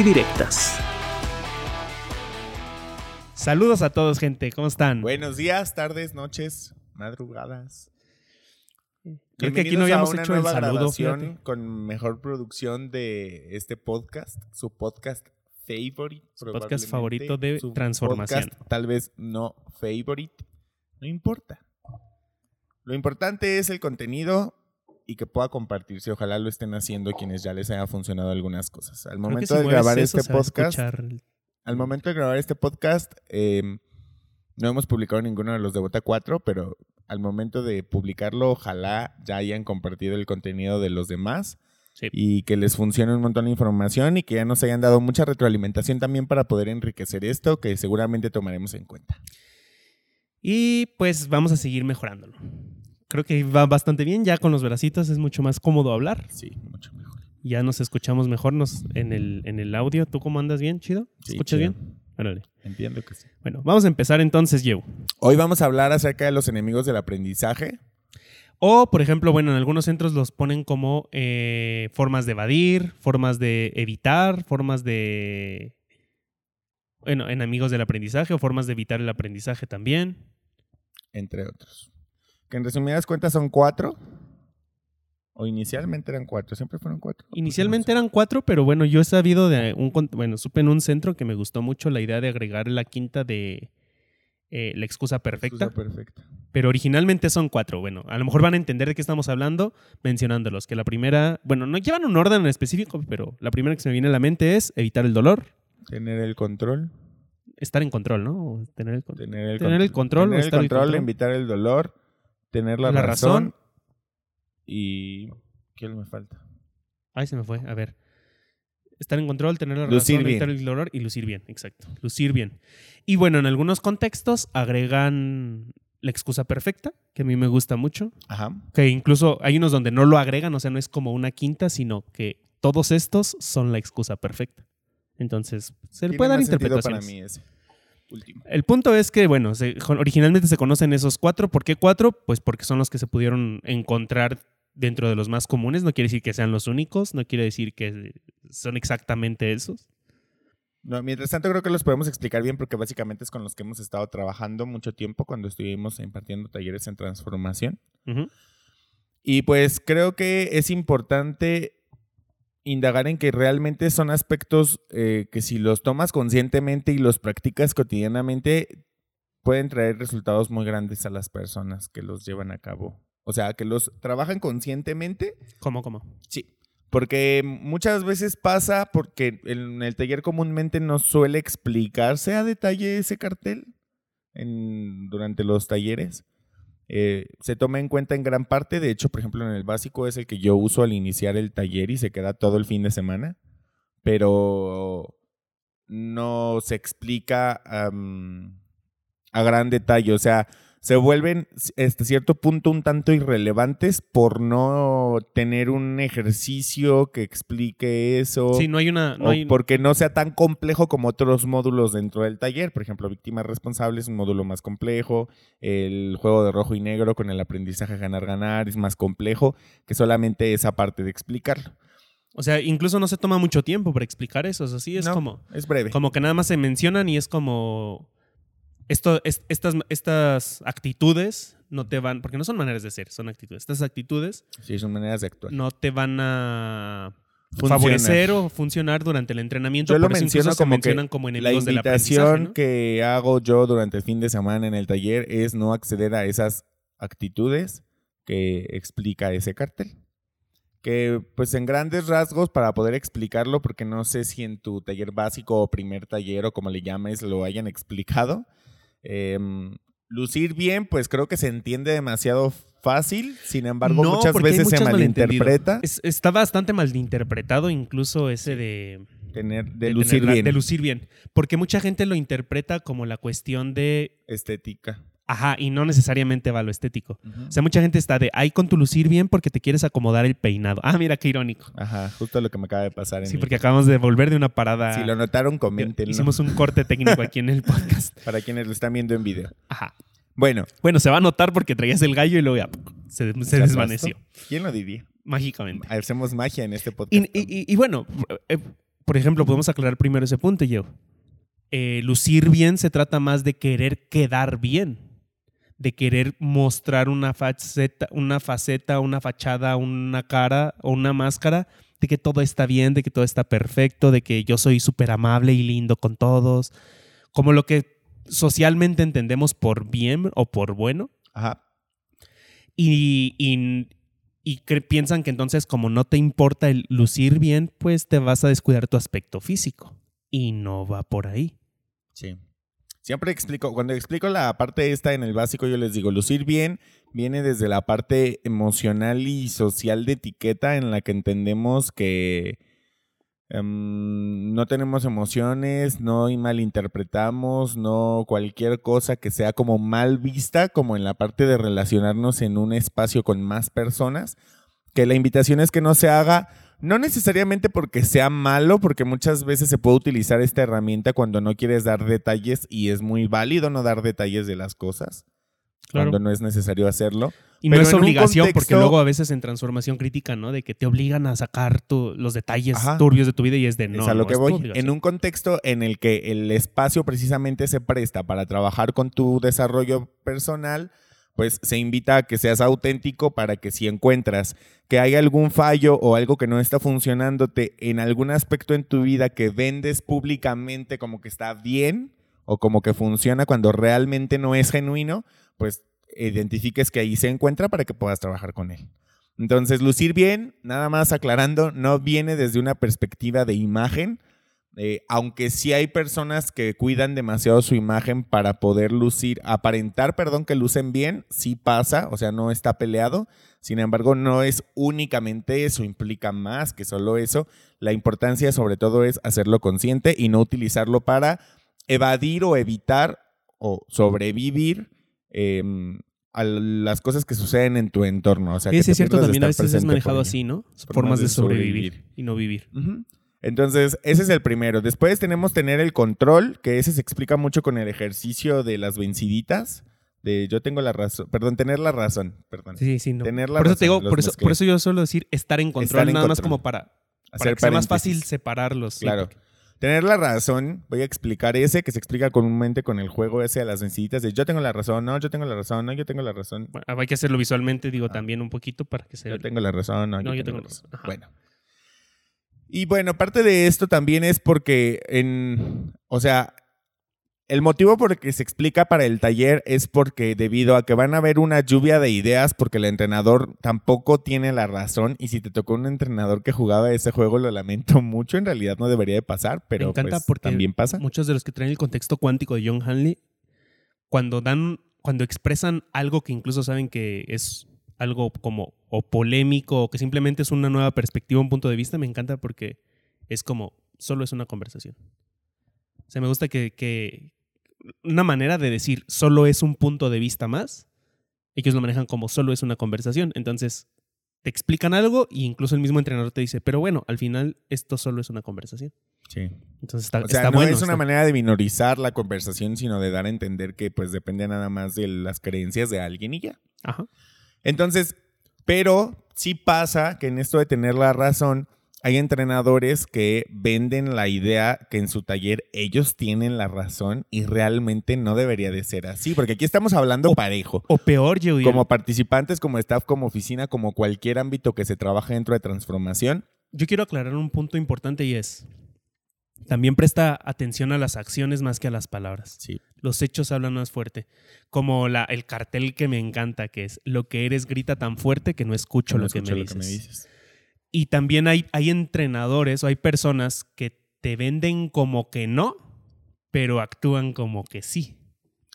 y Directas. Saludos a todos, gente. ¿Cómo están? Buenos días, tardes, noches, madrugadas. Creo que aquí no habíamos a una hecho el nueva saludo. grabación fíjate. con mejor producción de este podcast, su podcast favorite, Su podcast favorito de su transformación. podcast tal vez no favorite, no importa. Lo importante es el contenido y que pueda compartirse. Ojalá lo estén haciendo quienes ya les haya funcionado algunas cosas. Al Creo que momento si de grabar eso, este podcast, al momento de grabar este podcast, eh, no hemos publicado ninguno de los de Bota 4, pero al momento de publicarlo, ojalá ya hayan compartido el contenido de los demás Sí. y que les funcione un montón de información y que ya nos hayan dado mucha retroalimentación también para poder enriquecer esto, que seguramente tomaremos en cuenta. Y pues vamos a seguir mejorándolo. Creo que va bastante bien. Ya con los bracitos es mucho más cómodo hablar. Sí, mucho mejor. Ya nos escuchamos mejor nos, en, el, en el audio. ¿Tú cómo andas bien? ¿Chido? Sí, ¿Escuchas chido. bien? Órale. Entiendo que sí. Bueno, vamos a empezar entonces, Joe. Hoy vamos a hablar acerca de los enemigos del aprendizaje. O, por ejemplo, bueno, en algunos centros los ponen como eh, formas de evadir, formas de evitar, formas de... Bueno, enemigos del aprendizaje o formas de evitar el aprendizaje también. entre otros. Que en resumidas cuentas son cuatro. O inicialmente eran cuatro, siempre fueron cuatro. Inicialmente eran cuatro, pero bueno, yo he sabido de un... Bueno, supe en un centro que me gustó mucho la idea de agregar la quinta de eh, la excusa perfecta. Excusa perfecta. Pero originalmente son cuatro. Bueno, a lo mejor van a entender de qué estamos hablando mencionándolos. Que la primera, bueno, no llevan un orden en específico, pero la primera que se me viene a la mente es evitar el dolor, Tener el control. estar en control, ¿no? Tener el Tener el, Tener el control Tener el control. evitar el dolor. Tener la, La razón, razón. Y. ¿Qué me falta? Ay, se me fue. A ver. Estar en control, tener la Lucir razón, evitar el dolor y lucir bien. Exacto. Lucir bien. Y bueno, en algunos contextos agregan la excusa perfecta, que a mí me gusta mucho. Ajá. Que incluso hay unos donde no lo agregan, o sea, no es como una quinta, sino que todos estos son la excusa perfecta. Entonces, se le puede dar interpretaciones. para mí ese último. El punto es que, bueno, se- originalmente se conocen esos cuatro. ¿Por qué cuatro? Pues porque son los que se pudieron encontrar dentro de los más comunes. No quiere decir que sean los únicos, no quiere decir que son exactamente esos. No, mientras tanto, creo que los podemos explicar bien porque básicamente es con los que hemos estado trabajando mucho tiempo cuando estuvimos impartiendo talleres en transformación. Y pues creo que es importante indagar en que realmente son aspectos eh, que si los tomas conscientemente y los practicas cotidianamente, pueden traer resultados muy grandes a las personas que los llevan a cabo. O sea, que los trabajan conscientemente, ¿Cómo, cómo? sí. Porque muchas veces pasa porque en el taller comúnmente no suele explicarse a detalle ese cartel en- durante los talleres. Eh, se toma en cuenta en gran parte, de hecho, por ejemplo, en el básico es el que yo uso al iniciar el taller y se queda todo el fin de semana, pero no se explica a gran detalle, o sea, se vuelven hasta cierto punto un tanto irrelevantes por no tener un ejercicio que explique eso. Sí, no hay una... No O hay, porque no sea tan complejo como otros módulos dentro del taller. Por ejemplo, Víctimas Responsables es un módulo más complejo. El juego de rojo y negro con el aprendizaje ganar-ganar es más complejo que solamente esa parte de explicarlo. O sea, incluso no se toma mucho tiempo para explicar eso. O sea, sí es No, como... Es breve. Como que nada más se mencionan y es como... Esto, es- estas, estas actitudes no te van... Porque no son maneras de ser, son actitudes. Estas actitudes Sí, son maneras de actuar. no te van a Funcionar. favorecer o funcionar durante el entrenamiento. Yo lo menciono incluso se como que mencionan como La enemigos aprendizaje, invitación ¿no? que hago yo durante el fin de semana en el taller es no acceder a esas actitudes que explica ese cartel. Que pues en grandes rasgos para poder explicarlo, porque no sé si en tu taller básico o primer taller o como le llames lo hayan explicado, em, lucir bien pues creo que se entiende demasiado fácil, sin embargo No, muchas veces se muchas malinterpreta. Es- está bastante malinterpretado incluso ese de... Tener, de, de lucir bien. De lucir bien. Porque mucha gente lo interpreta como la cuestión de, Estética. Ajá, y no necesariamente va a lo estético. O sea, mucha gente está de ahí con tu lucir bien porque te quieres acomodar el peinado. Ah, mira qué irónico. Ajá, justo lo que me acaba de pasar. En Sí, mi- porque acabamos de volver de una parada. Si lo notaron, comenten. Hicimos un corte técnico aquí en el podcast. Para quienes lo están viendo en video. Ajá. Bueno, Bueno, se va a notar porque traías el gallo y luego ya se, se ¿se desvaneció? ¿Quién lo diría? mágicamente. Hacemos magia en este Y, podcast. y- y- y bueno, eh, por ejemplo, podemos aclarar primero ese punto, yo. Eh, lucir bien se trata más de querer quedar bien, de querer mostrar una faceta, una faceta, una fachada, una cara o una máscara de que todo está bien, de que todo está perfecto, de que yo soy súper amable y lindo con todos, como lo que socialmente entendemos por bien o por bueno Ajá. y, y- piensan que entonces como no te importa el lucir bien, pues te vas a descuidar tu aspecto físico. Y no va por ahí. Sí. Siempre explico, cuando explico la parte esta en el básico, yo les digo, lucir bien viene desde la parte emocional y social de etiqueta en la que entendemos que em, no tenemos emociones, no malinterpretamos, no cualquier cosa que sea como mal vista, como en la parte de relacionarnos en un espacio con más personas, que la invitación es que no se haga no necesariamente porque sea malo, porque muchas veces se puede utilizar esta herramienta cuando no quieres dar detalles y es muy válido no dar detalles de las cosas, Claro. cuando no es necesario hacerlo. Y no es obligación, porque luego a veces en transformación crítica, ¿no? De que te obligan a sacar tu- los detalles Ajá. turbios de tu vida y es de no. es a lo no que voy. En un contexto en el que el espacio precisamente se presta para trabajar con tu desarrollo personal, pues se invita a que seas auténtico para que si encuentras que hay algún fallo o algo que no está funcionándote en algún aspecto en tu vida que vendes públicamente como que está bien o como que funciona cuando realmente no es genuino, pues identifiques que ahí se encuentra para que puedas trabajar con él. Entonces, lucir bien, nada más aclarando, no viene desde una perspectiva de imagen, eh, aunque sí hay personas que cuidan demasiado su imagen para poder lucir, aparentar, perdón, que lucen bien, sí pasa, o sea, no está peleado. Sin embargo, no es únicamente eso, implica más que solo eso. La importancia sobre todo es hacerlo consciente y no utilizarlo para evadir o evitar o sobrevivir em, a las cosas que suceden en tu entorno. O sea, Sí, que es cierto, también a veces es manejado así, ¿no? Formas Formas de de sobrevivir, y no vivir. Entonces, ese es el primero. Después tenemos tener el control, que ese se explica mucho con el ejercicio de las venciditas. De yo tengo la razón, perdón, tener la razón, perdón. Sí, sí, no. Tener la por eso te digo, por eso, por eso yo suelo decir estar en control, Estar en nada más como para, para Hacer que sea más fácil separarlos. Claro. Tener la razón, voy a explicar ese que se explica comúnmente con el juego ese de las venciditas de yo tengo la razón, no, yo tengo la razón, no, yo tengo la razón. Bueno, hay que hacerlo visualmente, digo, Ah. también un poquito para que se Yo tengo la razón, no, No, yo, yo tengo, tengo la razón. Bueno. Y bueno, parte de esto también es porque en, o sea, el motivo por el que se explica para el taller es porque debido a que van a haber una lluvia de ideas porque el entrenador tampoco tiene la razón y si te tocó un entrenador que jugaba ese juego lo lamento mucho, en realidad no debería de pasar, pero encanta pues, porque también pasa. Muchos de los que traen el contexto cuántico de John Hanley, cuando dan, cuando expresan algo que incluso saben que es algo como o polémico o que simplemente es una nueva perspectiva, un punto de vista, me encanta porque es como, solo es una conversación. O sea, me gusta que, que una manera de decir solo es un punto de vista más, ellos lo manejan como solo es una conversación. Entonces, te explican algo y incluso el mismo entrenador te dice, pero bueno, al final esto solo es una conversación. Sí. Entonces está, O sea, está no bueno. es una está- manera de minorizar la conversación, sino de dar a entender que pues depende nada más de las creencias de alguien y ya. Ajá. Entonces, pero sí pasa que en esto de tener la razón, hay entrenadores que venden la idea que en su taller ellos tienen la razón y realmente no debería de ser así, porque aquí estamos hablando O- parejo. O peor, yo Como participantes, como staff, como oficina, como cualquier ámbito que se trabaje dentro de transformación. yo quiero aclarar un punto importante y es, también presta atención a las acciones más que a las palabras. Sí. Los hechos hablan más fuerte. Como la, el cartel que me encanta, que es, lo que eres grita tan fuerte que no escucho, No lo, que me lo que me dices. Y también hay, hay entrenadores o hay personas que te venden como que no, pero actúan como que sí.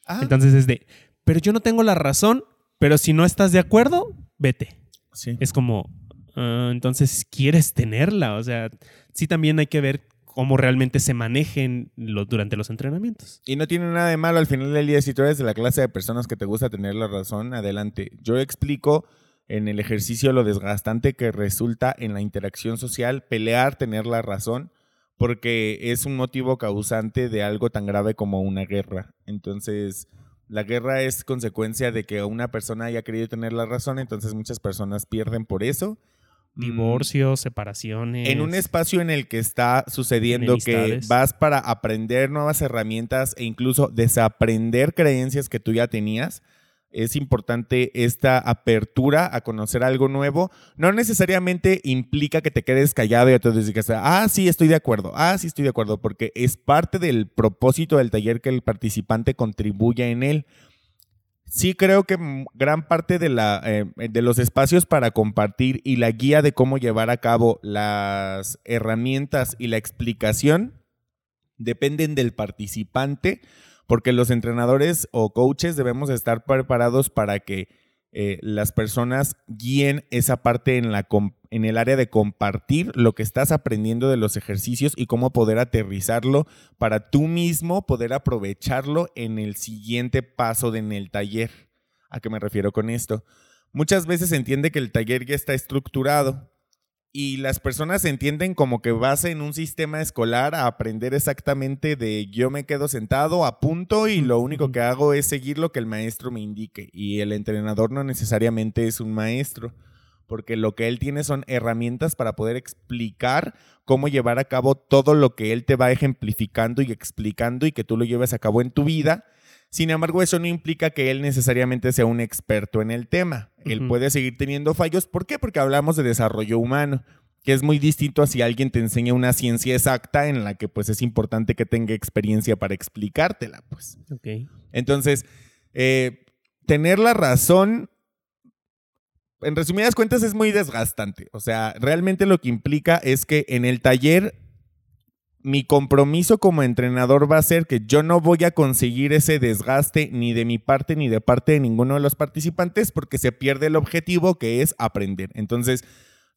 Ah, Entonces es de, pero yo no tengo la razón, pero si no estás de acuerdo, vete. sí. es como, ah, entonces quieres tenerla. O sea, sí también hay que ver cómo realmente se manejen durante los entrenamientos. Y no tiene nada de malo al final del día si tú eres de la clase de personas que te gusta tener la razón, adelante. Yo explico en el ejercicio lo desgastante que resulta en la interacción social pelear, tener la razón, porque es un motivo causante de algo tan grave como una guerra. Entonces, la guerra es consecuencia de que una persona haya querido tener la razón, entonces muchas personas pierden por eso. Mm, Divorcios, separaciones. en un espacio en el que está sucediendo que vas para aprender nuevas herramientas e incluso desaprender creencias que tú ya tenías, es importante esta apertura a conocer algo nuevo. No necesariamente implica que te quedes callado y entonces digas, ah, sí, estoy de acuerdo, ah, sí, estoy de acuerdo, porque es parte del propósito del taller que el participante contribuya en él. Sí creo que gran parte de, la, eh, de los espacios para compartir y la guía de cómo llevar a cabo las herramientas y la explicación dependen del participante, porque los entrenadores o coaches debemos estar preparados para que eh, las personas guíen esa parte en, la en el área de compartir lo que estás aprendiendo de los ejercicios y cómo poder aterrizarlo para tú mismo poder aprovecharlo en el siguiente paso de en el taller. ¿A qué me refiero con esto? Muchas veces se entiende que el taller ya está estructurado y las personas entienden como que vas en un sistema escolar a aprender exactamente de yo me quedo sentado, apunto y lo único que hago es seguir lo que el maestro me indique. Y el entrenador no necesariamente es un maestro, porque lo que él tiene son herramientas para poder explicar cómo llevar a cabo todo lo que él te va ejemplificando y explicando y que tú lo lleves a cabo en tu vida. Sin embargo, eso no implica que él necesariamente sea un experto en el tema. Él puede seguir teniendo fallos. ¿Por qué? Porque hablamos de desarrollo humano, que es muy distinto a si alguien te enseña una ciencia exacta en la que pues es importante que tenga experiencia para explicártela, pues. Ok. Entonces, eh, tener la razón, en resumidas cuentas, es muy desgastante. O sea, realmente lo que implica es que en el taller, mi compromiso como entrenador va a ser que yo no voy a conseguir ese desgaste ni de mi parte ni de parte de ninguno de los participantes porque se pierde el objetivo que es aprender. Entonces,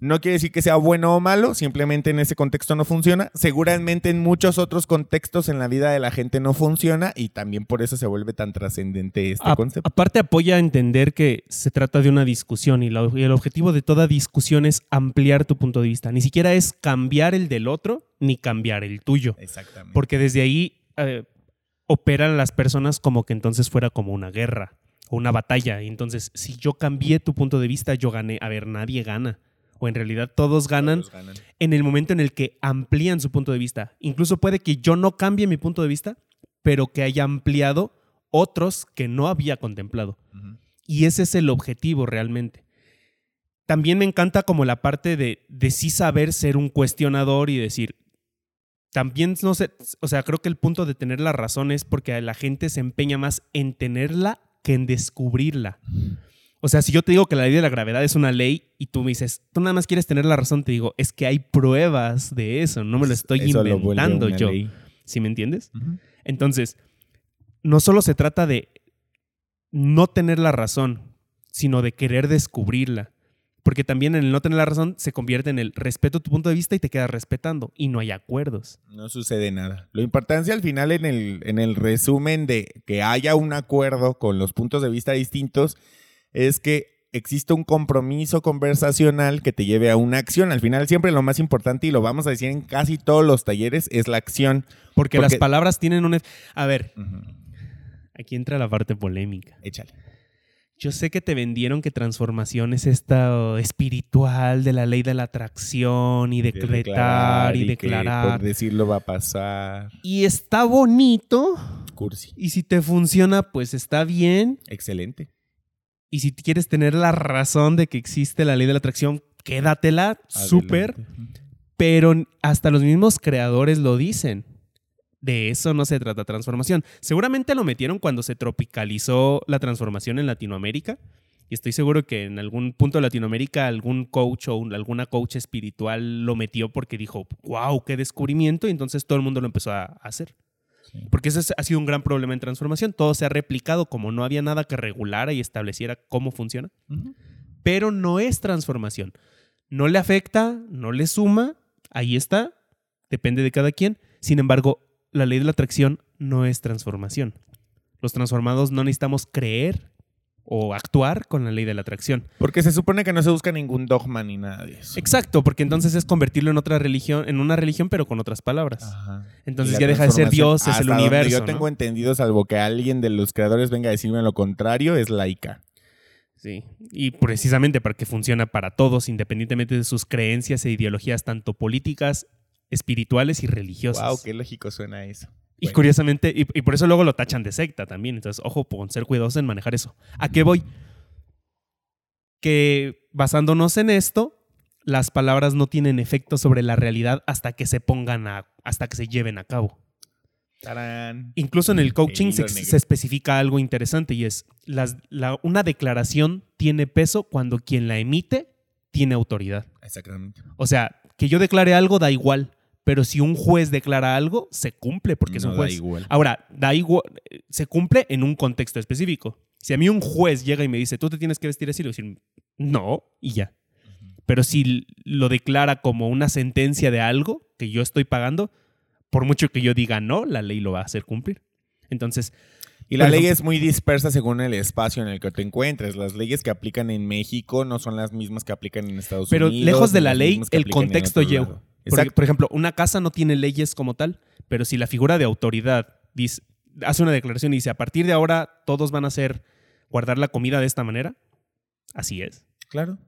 no quiere decir que sea bueno o malo, simplemente en ese contexto no funciona. Seguramente en muchos otros contextos en la vida de la gente no funciona y también por eso se vuelve tan trascendente este A- concepto. aparte apoya a entender que se trata de una discusión y, la- y el objetivo de toda discusión es ampliar tu punto de vista. Ni siquiera es cambiar el del otro ni cambiar el tuyo. Exactamente. Porque desde ahí eh, operan las personas como que entonces fuera como una guerra o una batalla. Y entonces, si yo cambié tu punto de vista, yo gané. A ver, nadie gana. O en realidad todos ganan Todos ganan. en el momento en el que amplían su punto de vista. Incluso puede que yo no cambie mi punto de vista, pero que haya ampliado otros que no había contemplado. Y ese es el objetivo realmente. También me encanta como la parte de, de sí saber ser un cuestionador y decir, también no sé, o sea, creo que el punto de tener la razón es porque la gente se empeña más en tenerla que en descubrirla. O sea, si yo te digo que la ley de la gravedad es una ley y tú me dices, tú nada más quieres tener la razón, te digo, es que hay pruebas de eso, no me lo estoy Eso inventando yo. ley. ¿Sí me entiendes? Entonces, no solo se trata de no tener la razón, sino de querer descubrirla. Porque también en el no tener la razón se convierte en el respeto tu punto de vista y te quedas respetando y no hay acuerdos. No sucede nada. Lo importante al final en el, en el resumen de que haya un acuerdo con los puntos de vista distintos es que existe un compromiso conversacional que te lleve a una acción. Al final siempre lo más importante y lo vamos a decir en casi todos los talleres es la acción. Porque, Porque- las palabras tienen un... ef- A ver, aquí entra la parte polémica. Échale. Yo sé que te vendieron que transformación es esta espiritual de la ley de la atracción y De decretar y que declarar. por decirlo va a pasar. Y está bonito. Cursi. Y si te funciona, pues está bien. Excelente. Y si quieres tener la razón de que existe la ley de la atracción, quédatela, súper. Pero hasta los mismos creadores lo dicen. De eso no se trata transformación. Seguramente lo metieron cuando se tropicalizó la transformación en Latinoamérica. Y estoy seguro que en algún punto de Latinoamérica algún coach o un- alguna coach espiritual lo metió porque dijo, wow, qué descubrimiento. Y entonces todo el mundo lo empezó a hacer. Sí. Porque ese es- ha sido un gran problema en transformación. Todo se ha replicado como no había nada que regulara y estableciera cómo funciona. Pero no es transformación. No le afecta, no le suma. Ahí está. depende de cada quien. Sin embargo, la ley de la atracción no es transformación. Los transformados no necesitamos creer o actuar con la ley de la atracción. Porque se supone que no se busca ningún dogma ni nada de eso. Exacto, porque entonces es convertirlo en otra religión, en una religión pero con otras palabras. Ajá. Entonces ya deja de ser Dios, es el universo. Yo ¿no? tengo entendido, salvo que alguien de los creadores venga a decirme lo contrario, es laica. Sí, y precisamente para que funciona para todos, independientemente de sus creencias e ideologías, tanto políticas, espirituales y religiosas. Wow, qué lógico suena eso. Y curiosamente, y, y por eso luego lo tachan de secta también. Entonces, ojo con ser cuidadosos en manejar eso. ¿A qué voy? Que basándonos en esto, las palabras no tienen efecto sobre la realidad hasta que se pongan a, hasta que se lleven a cabo. Tarán. Incluso en el coaching se, especifica algo interesante y es, las- la- una declaración tiene peso cuando quien la emite tiene autoridad. Exactamente. O sea, que yo declare algo da igual, pero si un juez declara algo, se cumple porque es No un da juez. igual. Ahora, da igual, se cumple en un contexto específico. Si a mí un juez llega y me dice, tú te tienes que vestir así, le voy a decir, no, y ya. Pero si lo declara como una sentencia de algo que yo estoy pagando, por mucho que yo diga no, la ley lo va a hacer cumplir. Entonces, Y la ley es muy dispersa según el espacio en el que te encuentres. Las leyes que aplican en México no son las mismas que aplican en Estados pero Unidos. lejos de la ley, el contexto lleva. Porque, por ejemplo, una casa no tiene leyes como tal, pero si la figura de autoridad dice- hace una declaración y dice, a partir de ahora todos van a hacer guardar la comida de esta manera, así es. Claro.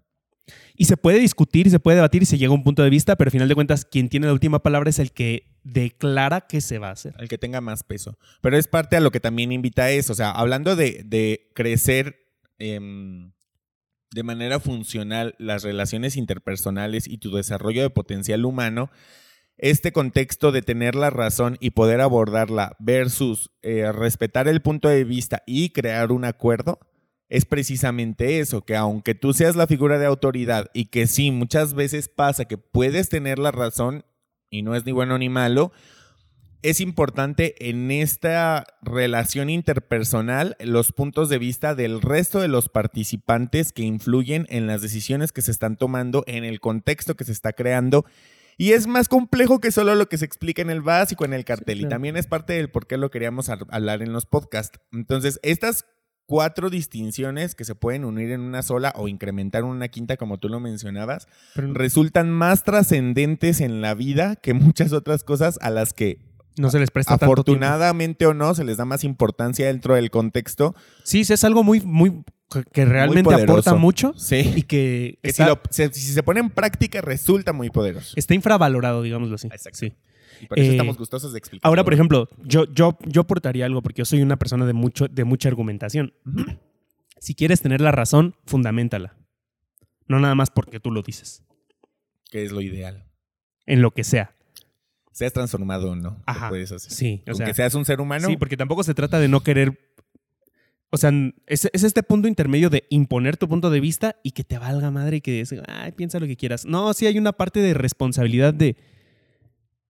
Y se puede discutir y se puede debatir y se llega a un punto de vista, pero al final de cuentas quien tiene la última palabra es el que declara que se va a hacer. Al que tenga más peso. Pero es parte a lo que también invita a eso. O sea, hablando de, de crecer em, de manera funcional las relaciones interpersonales y tu desarrollo de potencial humano, este contexto de tener la razón y poder abordarla versus eh, respetar el punto de vista y crear un acuerdo, es precisamente eso, que aunque tú seas la figura de autoridad y que sí, muchas veces pasa que puedes tener la razón y no es ni bueno ni malo, es importante en esta relación interpersonal los puntos de vista del resto de los participantes que influyen en las decisiones que se están tomando, en el contexto que se está creando. Y es más complejo que solo lo que se explica en el básico, en el cartel. Y claro. también es parte del por qué lo queríamos hablar en los podcasts. Entonces, estas cuatro distinciones que se pueden unir en una sola o incrementar en una quinta, como tú lo mencionabas, Pero resultan más trascendentes en la vida que muchas otras cosas a las que no se les presta tanto afortunadamente o no se les da más importancia dentro del contexto. Sí, es algo muy, muy que- realmente aporta mucho y Sí. que Que está, si, lo- se, si se pone en práctica resulta muy poderoso. está infravalorado, digámoslo así. Exacto. Sí. Y por eso Eh, estamos gustosos de explicar. Ahora, por ejemplo, yo, yo, yo aportaría algo porque yo soy una persona de, mucho, de mucha argumentación. Si quieres tener la razón, fundamentala. No nada más porque tú lo dices. que es lo ideal. En lo que sea. Seas transformado o no, Ajá. puedes hacer. Sí, o Aunque sea, seas un ser humano, sí, porque tampoco se trata de no querer. O sea, es, es este punto intermedio de imponer tu punto de vista y que te valga madre y que ay, piensa lo que quieras. No, sí hay una parte de responsabilidad de.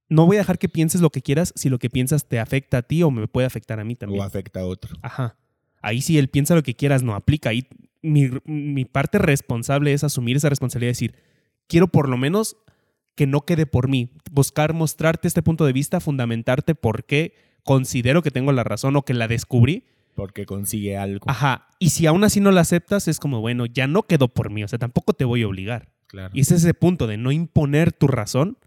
No voy a dejar que pienses lo que quieras si lo que piensas te afecta a ti o me puede afectar a mí también. o afecta a otro. Ajá. Ahí sí, él piensa lo que quieras, no aplica. Ahí mi, mi parte responsable es asumir esa responsabilidad y decir, quiero por lo menos que no quede por mí. Buscar mostrarte este punto de vista, fundamentarte por qué considero que tengo la razón o que la descubrí. Porque consigue algo. Ajá. Y si aún así no la aceptas, es como, bueno, ya no quedó por mí. O sea, tampoco te voy a obligar. Claro. Y es ese punto de no imponer tu razón,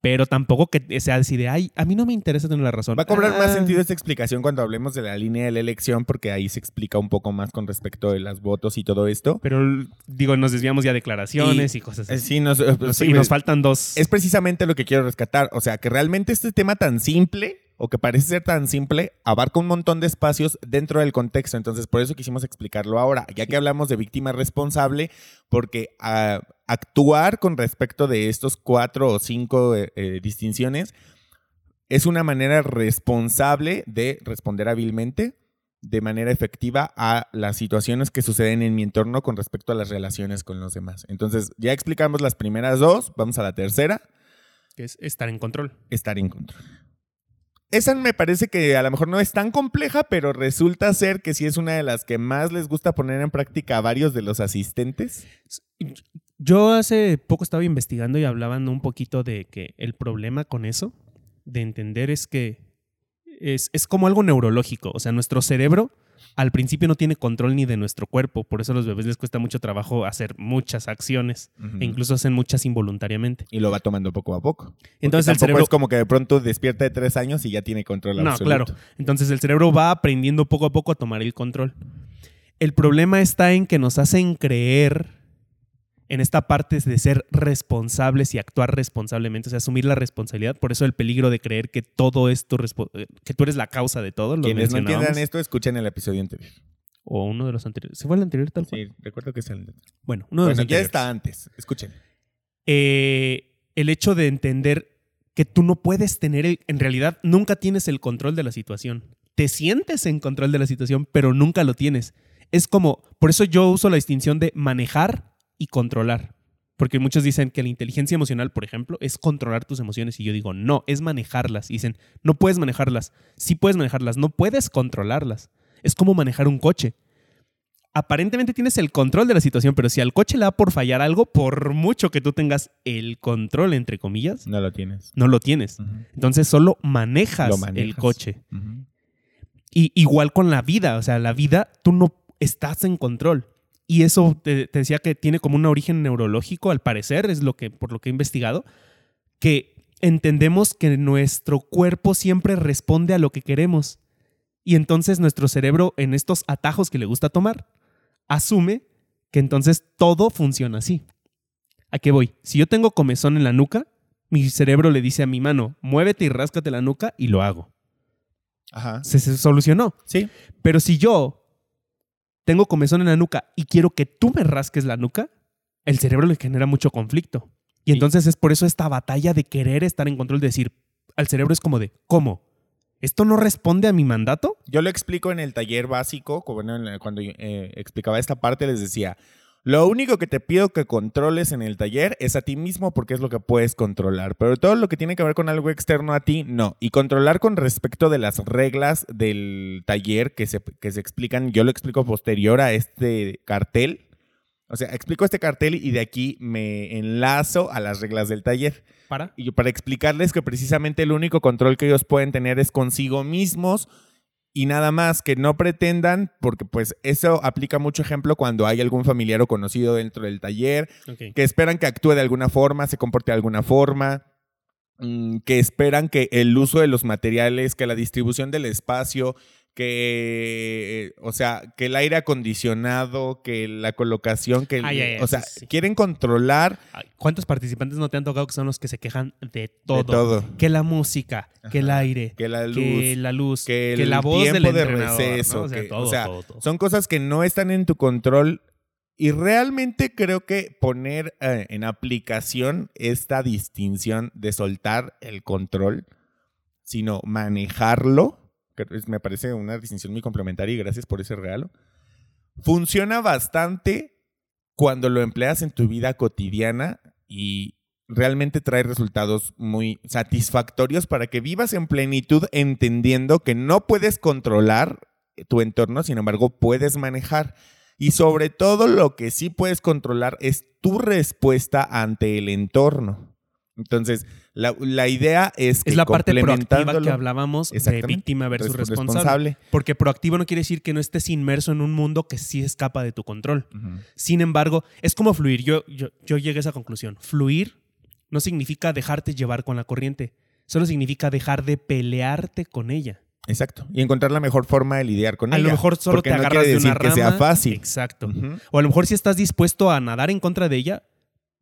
pero tampoco que sea así de, ay, a mí no me interesa tener la razón. Va a cobrar más Ah. sentido esta explicación cuando hablemos de la línea de la elección, porque ahí se explica un poco más con respecto de las votos y todo esto. Pero digo, nos desviamos ya declaraciones y, cosas Eh, así. Sí, nos, eh, Nos- sí, y nos faltan dos. es precisamente lo que quiero rescatar. O sea, que realmente este tema tan simple, o que parece ser tan simple, abarca un montón de espacios dentro del contexto. Entonces, por eso quisimos explicarlo ahora, ya que hablamos de víctima responsable, porque ah, actuar con respecto de estos cuatro o cinco eh, eh, distinciones es una manera responsable de responder hábilmente de manera efectiva a las situaciones que suceden en mi entorno con respecto a las relaciones con los demás. Entonces, ya explicamos las primeras dos, vamos a la tercera, que es estar en control. estar en control. Esa me parece que a lo mejor no es tan compleja, pero resulta ser que sí es una de las que más les gusta poner en práctica a varios de los asistentes. Yo hace poco estaba investigando y hablaban un poquito de que el problema con eso, de entender, es que es, es como algo neurológico. O sea, nuestro cerebro al principio no tiene control ni de nuestro cuerpo. Por eso a los bebés les cuesta mucho trabajo hacer muchas acciones e incluso hacen muchas involuntariamente. Y lo va tomando poco a poco. Entonces el cerebro es como que de pronto despierta de tres años y ya tiene control No, claro. Entonces el cerebro va aprendiendo poco a poco a tomar el control. El problema está en que nos hacen creer en esta parte de ser responsables y actuar responsablemente, o sea, asumir la responsabilidad. Por eso el peligro de creer que todo esto, que tú eres la causa de todo. Lo Quienes no entiendan esto, escuchen el episodio anterior. O uno de los anteriores. ¿Se fue el anterior tal cual? Sí, recuerdo que es el Bueno, uno de Bueno, los ya anteriores. está antes. Escuchen. eh, el hecho de entender que tú no puedes tener, el- en realidad nunca tienes el control de la situación. Te sientes en control de la situación, pero nunca lo tienes. Es como, por eso yo uso la distinción de manejar y controlar. Porque muchos dicen que la inteligencia emocional, por ejemplo, es controlar tus emociones. Y yo digo, no, es manejarlas. Y dicen, no puedes manejarlas. Sí puedes manejarlas, no puedes controlarlas. Es como manejar un coche aparentemente tienes el control de la situación, pero si al coche le da por fallar algo, por mucho que tú tengas el control, entre comillas, No lo tienes. no lo tienes. Entonces solo manejas, el coche. Y igual con la vida, o sea, la vida tú no estás en control. Y eso te, te decía que tiene como un origen neurológico, al parecer, es lo que, por lo que he investigado, que entendemos que nuestro cuerpo siempre responde a lo que queremos. Y entonces nuestro cerebro, en estos atajos que le gusta tomar, asume que entonces todo funciona así. ¿A qué voy? Si yo tengo comezón en la nuca, mi cerebro le dice a mi mano, muévete y ráscate la nuca y lo hago. Ajá. Se, se solucionó. Sí. Pero si yo tengo comezón en la nuca y quiero que tú me rasques la nuca, el cerebro le genera mucho conflicto. Y Sí. entonces es por eso esta batalla de querer estar en control, de decir, al cerebro es como de, ¿cómo? ¿Esto no responde a mi mandato? Yo lo explico en el taller básico, cuando eh, explicaba esta parte, les decía, lo único que te pido que controles en el taller es a ti mismo porque es lo que puedes controlar, pero todo lo que tiene que ver con algo externo a ti, no. Y controlar con respecto de las reglas del taller que se, que se explican, yo lo explico posterior a este cartel. O sea, explico este cartel y de aquí me enlazo a las reglas del taller. Para. Y para explicarles que precisamente el único control que ellos pueden tener es consigo mismos y nada más que no pretendan, porque pues eso aplica mucho ejemplo cuando hay algún familiar o conocido dentro del taller, que esperan que actúe de alguna forma, se comporte de alguna forma, mm, que esperan que el uso de los materiales, que la distribución del espacio, que, o sea, que el aire acondicionado, que la colocación, que, el- o sea, sí, quieren controlar ¿Cuántos participantes no te han tocado que son los que se quejan de todo? de todo. Que la música, que el aire, Que la luz, que la luz, que que, el la voz del tiempo de receso, O sea, que- todo, o sea, todo, todo. Son cosas que no están en tu control y realmente creo que poner eh, en aplicación esta distinción de soltar el control, sino manejarlo, me parece una distinción muy complementaria y gracias por ese regalo, funciona bastante cuando lo empleas en tu vida cotidiana y realmente trae resultados muy satisfactorios para que vivas en plenitud entendiendo que no puedes controlar tu entorno, sin embargo puedes manejar. Y sobre todo lo que sí puedes controlar es tu respuesta ante el entorno. Entonces, la, la idea es que es la parte proactiva que hablábamos de víctima versus Res- responsable. Porque proactivo no quiere decir que no estés inmerso en un mundo que sí escapa de tu control. Sin embargo, es como fluir. Yo, yo, yo llegué a esa conclusión. Fluir no significa dejarte llevar con la corriente. Solo significa dejar de pelearte con ella. Exacto. Y encontrar la mejor forma de lidiar con A ella. lo mejor solo te no agarras quiere de decir una que rama. sea fácil. Exacto. O a lo mejor sí estás dispuesto a nadar en contra de ella,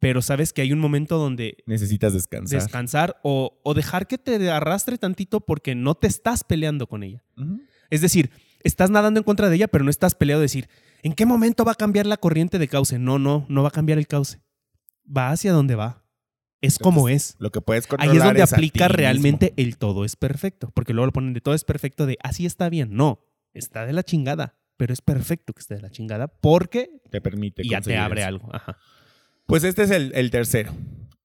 pero sabes que hay un momento donde Necesitas descansar. descansar o, o dejar que te arrastre tantito porque no te estás peleando con ella. Es decir, estás nadando en contra de ella, pero no estás peleado de decir, ¿en qué momento va a cambiar la corriente de cauce? No, no, no va a cambiar el cauce. Va hacia donde va. Es como es. Lo que puedes controlar Ahí es donde aplica mismo. realmente el todo es perfecto. Porque luego lo ponen de todo es perfecto de así está bien. No, está de la chingada. Pero es perfecto que esté de la chingada porque Te permite ya te abre eso. algo. Ajá. Pues este es el, el tercero.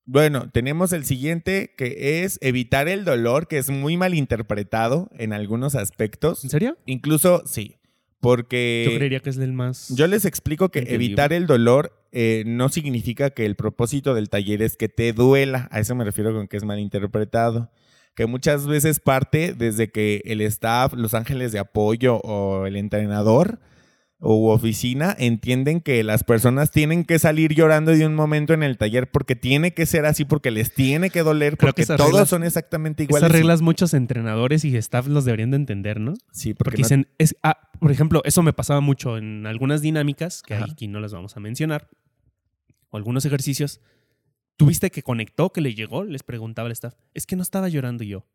Bueno, tenemos el siguiente que es evitar el dolor, que es muy mal interpretado en algunos aspectos. ¿En serio? Incluso, sí, porque Yo creería que es el más... yo les explico que entendible. evitar el dolor eh, no significa que el propósito del taller es que te duela. A eso me refiero con que es mal interpretado. Que muchas veces parte desde que el staff, los ángeles de apoyo o el entrenador u oficina entienden que las personas tienen que salir llorando de un momento en el taller porque tiene que ser así, porque les tiene que doler, Creo porque que todos reglas- son exactamente iguales. Esas reglas muchos entrenadores y staff los deberían de entender, ¿no? Sí, Porque, porque, no- dicen, es, ah, por ejemplo, eso me pasaba mucho en algunas dinámicas, que Ajá. aquí no las vamos a mencionar, o algunos ejercicios. ¿Tuviste que conectó, que le llegó? Les preguntaba el staff. Es que no estaba llorando yo.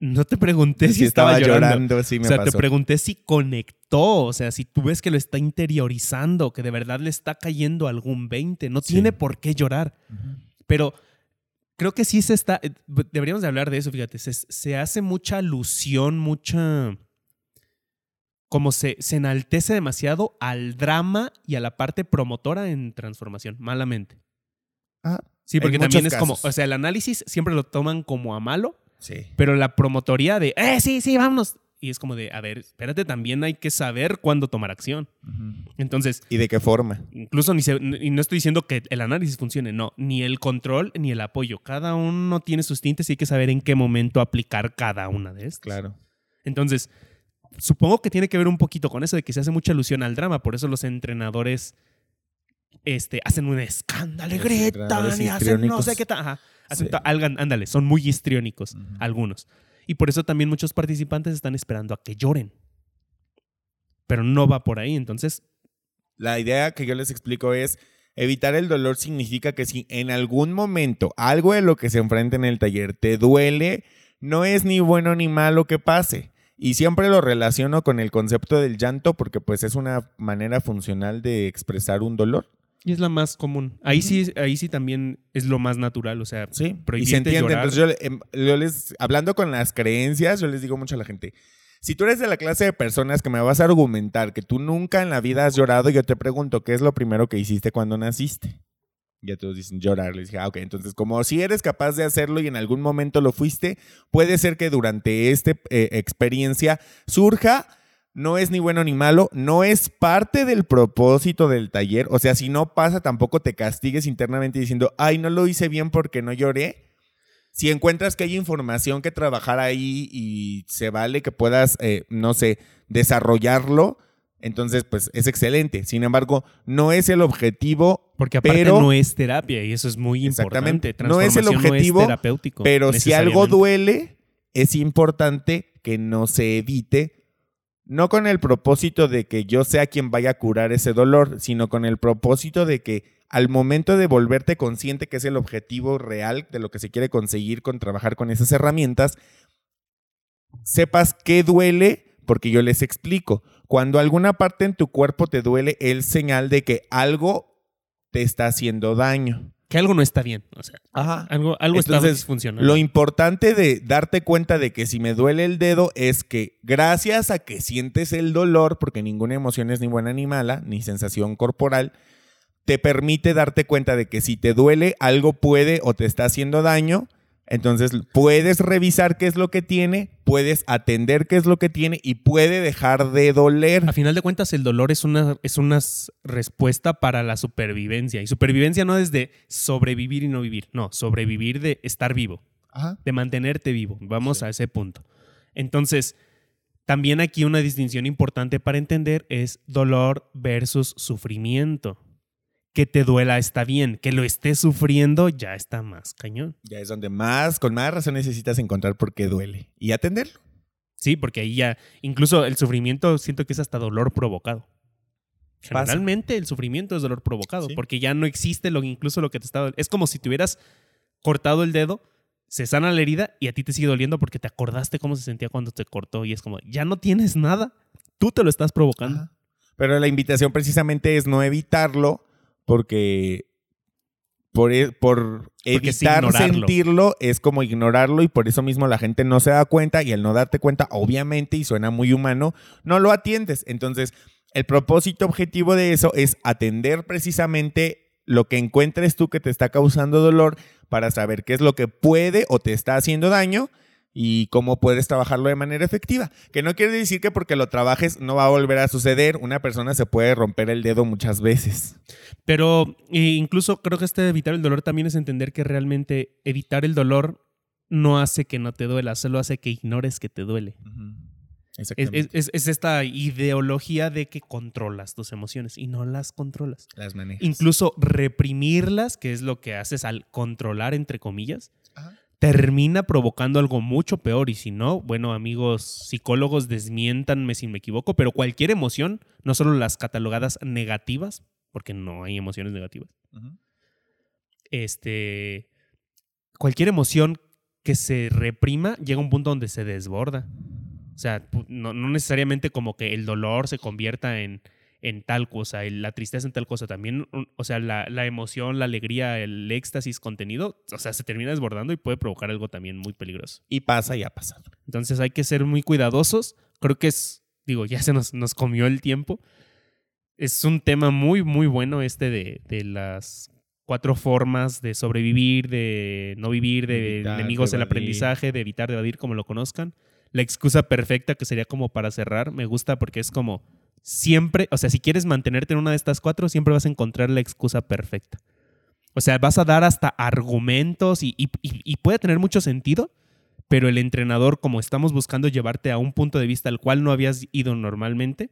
No te pregunté si estaba, llorando. sí me o sea, pasó. te pregunté si conectó, o sea, si tú ves que lo está interiorizando, que de verdad le está cayendo algún 20. No Sí. tiene por qué llorar. Pero creo que sí se está. eh, Deberíamos de hablar de eso, fíjate. Se, se hace mucha alusión, mucha. Como se, se enaltece demasiado al drama y a la parte promotora en transformación, malamente. Ah, Sí, porque también es como. O sea, el análisis siempre lo toman como a malo, sí. pero la promotoría de. ¡Eh, sí, sí, vámonos! Y es como de, a ver, espérate, también hay que saber cuándo tomar acción. Entonces, ¿Y de qué forma? Incluso ni se- y no estoy diciendo que el análisis funcione, no, ni el control ni el apoyo. Cada uno tiene sus tintes y hay que saber en qué momento aplicar cada una de estas. Claro. Entonces, supongo que tiene que ver un poquito con eso de que se hace mucha alusión al drama, por eso los entrenadores este, hacen un escándalo, gritan y hacen no sé qué tal. Ajá. Hacen Sí. to- algan- ándale, son muy histriónicos, algunos. Y por eso también muchos participantes están esperando a que lloren. Pero no va por ahí, entonces La idea que yo les explico es evitar el dolor significa que si en algún momento algo de lo que se enfrenta en el taller te duele, no es ni bueno ni malo que pase. Y siempre lo relaciono con el concepto del llanto porque pues es una manera funcional de expresar un dolor. Y es la más común. Ahí sí, ahí sí también es lo más natural. O sea, Sí, y se entiende. llorar. Entonces yo, em, yo les, hablando con las creencias, yo les digo mucho a la gente, si tú eres de la clase de personas que me vas a argumentar que tú nunca en la vida has llorado, yo te pregunto, ¿qué es lo primero que hiciste cuando naciste? Ya todos dicen llorar. Les dije, ah, ok, entonces como si eres capaz de hacerlo y en algún momento lo fuiste, puede ser que durante esta experiencia surja no es ni bueno ni malo, no es parte del propósito del taller. O sea, si no pasa, tampoco te castigues internamente diciendo, ay, no lo hice bien porque no lloré. Si encuentras que hay información que trabajar ahí y se vale que puedas, eh, no sé, desarrollarlo, entonces pues es excelente. Sin embargo, no es el objetivo, Porque aparte pero- no es terapia y eso es muy Exactamente. importante. No es el objetivo, terapéutico. pero si algo duele, es importante que no se evite, no con el propósito de que yo sea quien vaya a curar ese dolor, sino con el propósito de que al momento de volverte consciente que es el objetivo real de lo que se quiere conseguir con trabajar con esas herramientas, sepas qué duele, porque yo les explico. Cuando alguna parte en tu cuerpo te duele, es señal de que algo te está haciendo daño. Que algo no está bien. O sea, Ajá. algo, algo está Entonces, disfuncionando. Lo importante de darte cuenta de que si me duele el dedo es que gracias a que sientes el dolor, porque ninguna emoción es ni buena ni mala, ni sensación corporal, te permite darte cuenta de que si te duele algo puede o te está haciendo daño, entonces puedes revisar qué es lo que tiene, puedes atender qué es lo que tiene y puede dejar de doler. A final de cuentas, el dolor es una, es una respuesta para la supervivencia. Y supervivencia no es de sobrevivir y no vivir. No, sobrevivir de estar vivo, Ajá. de mantenerte vivo. Vamos Sí. a ese punto. Entonces, también aquí una distinción importante para entender es dolor versus sufrimiento. Que te duela está bien, que lo estés sufriendo ya está más cañón. Ya es donde más, con más razón necesitas encontrar por qué duele y atenderlo. Sí, porque ahí ya, incluso el sufrimiento siento que es hasta dolor provocado. Pasa. Generalmente el sufrimiento es dolor provocado, Sí. porque ya no existe lo incluso lo que te estaba. Es como si te hubieras cortado el dedo, se sana la herida y a ti te sigue doliendo porque te acordaste cómo se sentía cuando te cortó y es como, ya no tienes nada, tú te lo estás provocando. Ajá. Pero la invitación precisamente es no evitarlo porque por, e- por Porque es evitar sentirlo es como ignorarlo y por eso mismo la gente no se da cuenta y al no darte cuenta, obviamente, y suena muy humano, no lo atiendes. Entonces, el propósito objetivo de eso es atender precisamente lo que encuentres tú que te está causando dolor para saber qué es lo que puede o te está haciendo daño y cómo puedes trabajarlo de manera efectiva. Que no quiere decir que porque lo trabajes no va a volver a suceder. Una persona se puede romper el dedo muchas veces. Pero e incluso creo que este de evitar el dolor también es entender que realmente evitar el dolor no hace que no te duela, solo hace que ignores que te duele. Es, Exactamente. es- es esta ideología de que controlas tus emociones y no las controlas. Las manejas. Incluso reprimirlas, que es lo que haces al controlar, entre comillas, Ajá. Termina provocando algo mucho peor. Y si no, bueno, amigos psicólogos, desmiéntanme si me equivoco, pero cualquier emoción, no solo las catalogadas negativas, porque no hay emociones negativas, este, cualquier emoción que se reprima llega a un punto donde se desborda. O sea, no necesariamente como que el dolor se convierta en, en tal cosa, el- la tristeza en tal cosa. También, o sea, la, la emoción, la alegría, el éxtasis contenido, o sea, se termina desbordando y puede provocar algo también muy peligroso. Y pasa y ha pasado. Entonces hay que ser muy cuidadosos. Creo que es, digo, ya se nos, nos comió el tiempo. Es un tema muy, muy bueno este de, de las cuatro formas de sobrevivir, de no vivir, de Evitar, enemigos de del aprendizaje, de evitar, de evadir, como lo conozcan. La excusa perfecta, que sería como para cerrar, me gusta porque es como siempre, o sea, si quieres mantenerte en una de estas cuatro, siempre vas a encontrar la excusa perfecta. O sea, vas a dar hasta argumentos y, y- puede tener mucho sentido, pero el entrenador, como estamos buscando llevarte a un punto de vista al cual no habías ido normalmente,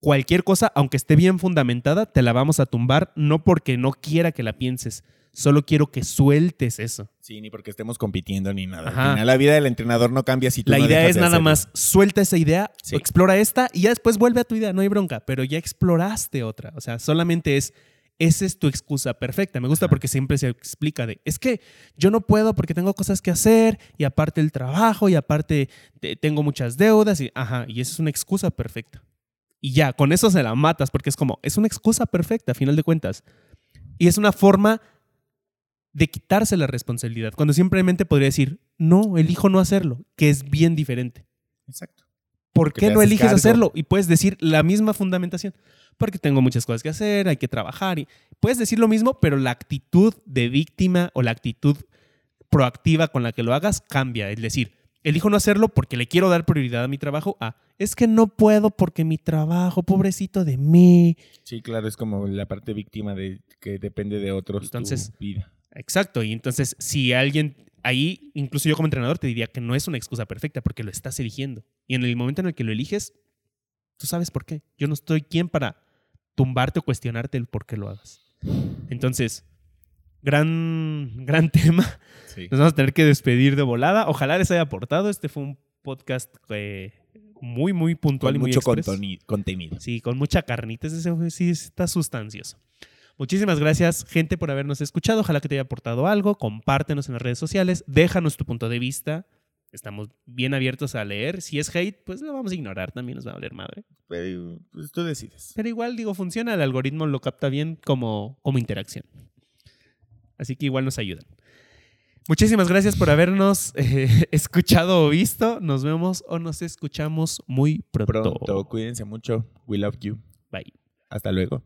cualquier cosa, aunque esté bien fundamentada, te la vamos a tumbar, no porque no quiera que la pienses, solo quiero que sueltes eso. Sí, ni porque estemos compitiendo ni nada. Al final, la vida del entrenador no cambia si tú La no idea dejas es de nada hacerlo. más, suelta esa idea, Sí. explora esta y ya después vuelve a tu idea, no hay bronca, pero ya exploraste otra. O sea, solamente es, esa es tu excusa perfecta. Me gusta Ajá. porque siempre se explica de, es que yo no puedo porque tengo cosas que hacer y aparte el trabajo y aparte te- tengo muchas deudas y, ajá, y esa es una excusa perfecta. Y ya, con eso se la matas porque es como, es una excusa perfecta a final de cuentas. Y es una forma de quitarse la responsabilidad, cuando simplemente podría decir, no, elijo no hacerlo, que es bien diferente. Exacto. ¿Por Porque qué no eliges cargo. hacerlo? Y puedes decir la misma fundamentación. Porque tengo muchas cosas que hacer, hay que trabajar. Y puedes decir lo mismo, pero la actitud de víctima o la actitud proactiva con la que lo hagas cambia. Es decir, elijo no hacerlo porque le quiero dar prioridad a mi trabajo. A, es que no puedo porque mi trabajo, pobrecito de mí. Sí, claro, es como la parte víctima de que depende de otros Entonces- tu vida. Exacto. Y entonces, si alguien ahí, incluso yo como entrenador, te diría que no es una excusa perfecta porque lo estás eligiendo. Y en el momento en el que lo eliges, tú sabes por qué. Yo no estoy quien para tumbarte o cuestionarte el por qué lo hagas. Entonces, gran, gran tema. Sí. Nos vamos a tener que despedir de volada. Ojalá les haya aportado. Este fue un podcast eh, muy, muy puntual Con y muy mucho express. contenido. Sí, con mucha carnita. Ese sí está sustancioso. Muchísimas gracias, gente, por habernos escuchado. Ojalá que te haya aportado algo. Compártenos en las redes sociales. Déjanos tu punto de vista. Estamos bien abiertos a leer. Si es hate, pues lo vamos a ignorar. También nos va a valer madre. Pero pues, tú decides. Pero igual, digo, funciona. El algoritmo lo capta bien como, como interacción. Así que igual nos ayudan. Muchísimas gracias por habernos eh, escuchado o visto. Nos vemos o nos escuchamos muy pronto. Pronto, cuídense mucho. We love you. Bye. Hasta luego.